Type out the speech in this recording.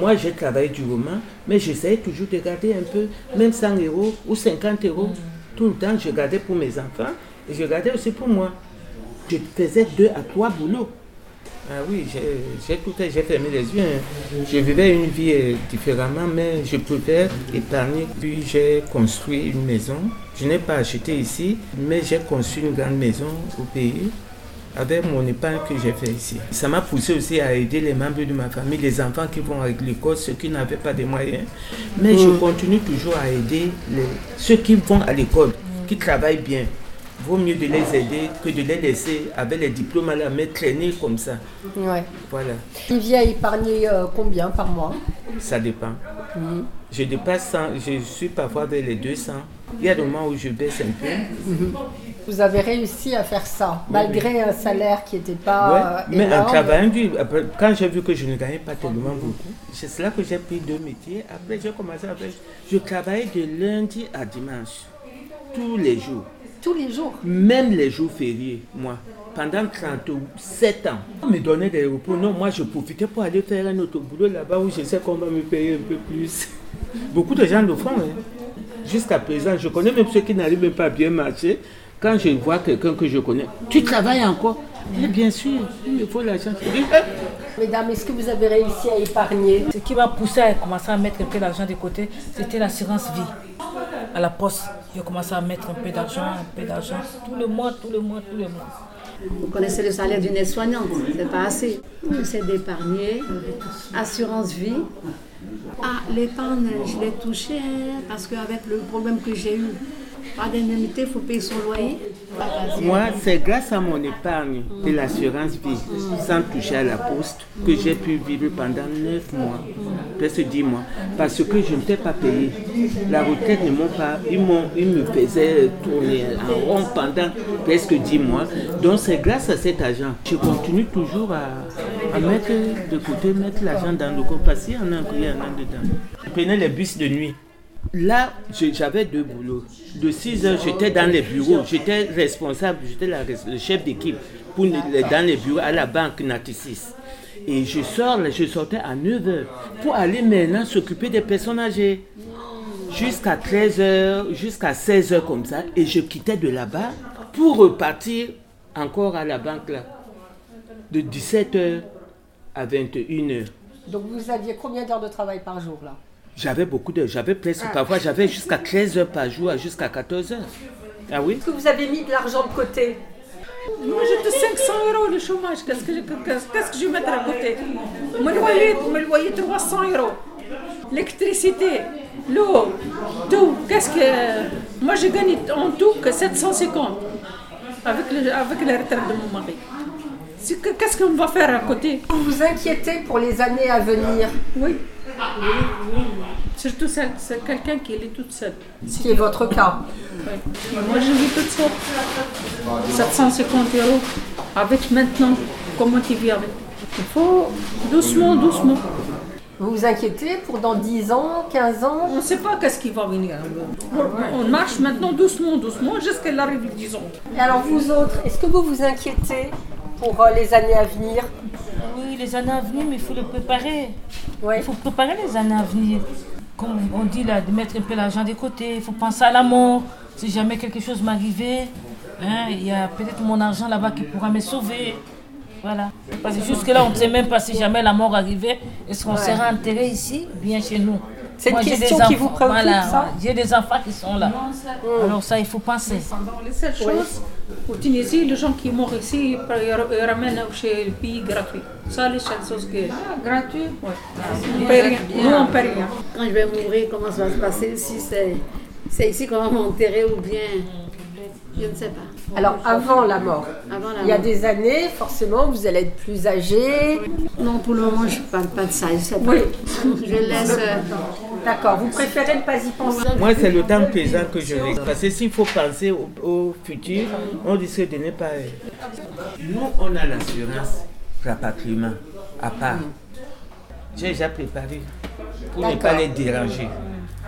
moi, j'ai travaillé durement, mais j'essayais toujours de garder un peu, même 100 euros ou 50 euros. Tout le temps, je gardais pour mes enfants et je gardais aussi pour moi. Je faisais deux à trois boulots. Ah oui, j'ai tout j'ai fermé les yeux. hein. Je vivais une vie euh, différemment, mais je pouvais épargner. Puis j'ai construit une maison. Je n'ai pas acheté ici, mais j'ai construit une grande maison au pays avec mon épargne que j'ai fait ici. Ça m'a poussé aussi à aider les membres de ma famille, les enfants qui vont à l'école, ceux qui n'avaient pas de moyens. Mais je continue toujours à aider les- ceux qui vont à l'école, qui travaillent bien. Vaut mieux de les aider que de les laisser avec les diplômes à la main traîner comme ça. Ouais. Voilà, épargné euh, combien par mois? Ça dépend. Je dépasse 100, je suis parfois vers les 200. Il y a des moments où je baisse un peu. Vous avez réussi à faire ça, malgré un salaire qui n'était pas Ouais, euh, mais en travaillant quand j'ai vu que je ne gagnais pas tellement beaucoup, c'est cela que j'ai pris deux métiers. Après, j'ai commencé avec. Je travaillais de lundi à dimanche, tous les jours, Tous les jours. même les jours fériés, moi. Pendant 37 ans, on me donnait des repos. Non, moi, je profitais pour aller faire un autre boulot là-bas où je sais qu'on va me payer un peu plus. Beaucoup de gens le font. hein. Jusqu'à présent, je connais même ceux qui n'arrivent même pas à bien marcher. Quand je vois quelqu'un que je connais, tu travailles encore? Mais Bien sûr, il me faut l'argent. Eh, Mesdames, est-ce que vous avez réussi à épargner? Ce qui m'a poussé à commencer à mettre un peu d'argent de côté, c'était l'assurance vie. À la poste, j'ai commencé à mettre un peu d'argent, un peu d'argent, tout le mois, tout le mois, tout le mois. Vous connaissez le salaire d'une aide-soignante, c'est pas assez. J'essaie d'épargner, assurance vie. Ah, l'épargne, je l'ai touché hein, parce qu'avec le problème que j'ai eu, pas d'indemnité, il faut payer son loyer. Moi, c'est grâce à mon épargne de l'assurance vie, sans toucher à la poste, que j'ai pu vivre pendant 9 mois, presque 10 mois, parce que je ne t'ai pas payé. La retraite ne m'ont pas, ils, me faisaient tourner en rond pendant presque 10 mois. Donc c'est grâce à cet argent, je continue toujours à, mettre de côté, mettre l'argent dans le compte, parce qu'il y en a, il y en a dedans. Je prenais les bus de nuit. Là, j'avais deux boulots. De 6 heures, j'étais dans les bureaux. J'étais responsable, j'étais le chef d'équipe pour dans les bureaux à la banque Natissis. Et je sors, je sortais à 9 heures pour aller maintenant s'occuper des personnes âgées. Jusqu'à 13 heures, jusqu'à 16 heures comme ça. Et je quittais de là-bas pour repartir encore à la banque là. De 17 heures à 21 heures. Donc vous aviez combien d'heures de travail par jour là? J'avais beaucoup de. J'avais presque. Parfois, j'avais jusqu'à 13 heures par jour, jusqu'à 14 heures. Ah oui? Est-ce que vous avez mis de l'argent de côté? Moi, j'ai 500 euros le chômage. Qu'est-ce que, je- qu'est-ce que je vais mettre à côté? Mon loyer, mon loyer 300 euros. L'électricité, l'eau, tout. Qu'est-ce que. Moi, je gagne en tout que 750 avec, le, avec la retraite de mon mari. C'est que- Qu'est-ce qu'on va faire à côté? Vous vous inquiétez pour les années à venir, Oui. Surtout c'est c'est quelqu'un qui est toute seule. ce qui est votre cas. Ouais. Moi, je vis toute seule. 750 euros. Avec maintenant, comment tu vis avec? Il faut doucement, doucement. Vous vous inquiétez pour dans 10 ans, 15 ans? On ne sait pas qu'est-ce qui va venir. On marche maintenant doucement, doucement, jusqu'à l'arrivée, disons. Et alors vous autres, est-ce que vous vous inquiétez pour euh, les années à venir? Oui, les années à venir, mais il faut le préparer. Ouais. Il faut préparer les années à venir. Comme on dit là, de mettre un peu l'argent de côté. Il faut penser à la mort. Si jamais quelque chose m'arrivait, hein, il y a peut-être mon argent là-bas qui pourra me sauver. Voilà. Parce que jusque-là, on ne sait même pas si jamais la mort arrivait, est-ce qu'on sera enterré ici ou bien chez nous? C'est une question qui enfants- vous préoccupe, voilà. J'ai des enfants qui sont là. Alors ça, il faut penser. Dans les seules choses, au Tunisie, les gens qui meurent ici, ils ramènent chez le pays gratuit. Ça, les seules choses que. gratuit Oui. On ne paye rien. Nous, on ne paye rien. Quand je vais mourir, comment ça va se passer? Si c'est c'est ici qu'on va m'enterrer ou bien. Je ne sais pas. Alors avant la mort, Avant la il y a mort. des années, forcément, vous allez être plus âgé. Non, pour le moment, je ne parle pas de ça. Je sais pas. Je laisse. euh, D'accord, vous préférez ne pas y penser. Moi, c'est le temps présent que je veux. Parce que s'il faut penser au, au futur, on risque de ne pas. Nous, on a l'assurance rapatriement à part. J'ai déjà préparé pour ne pas les déranger.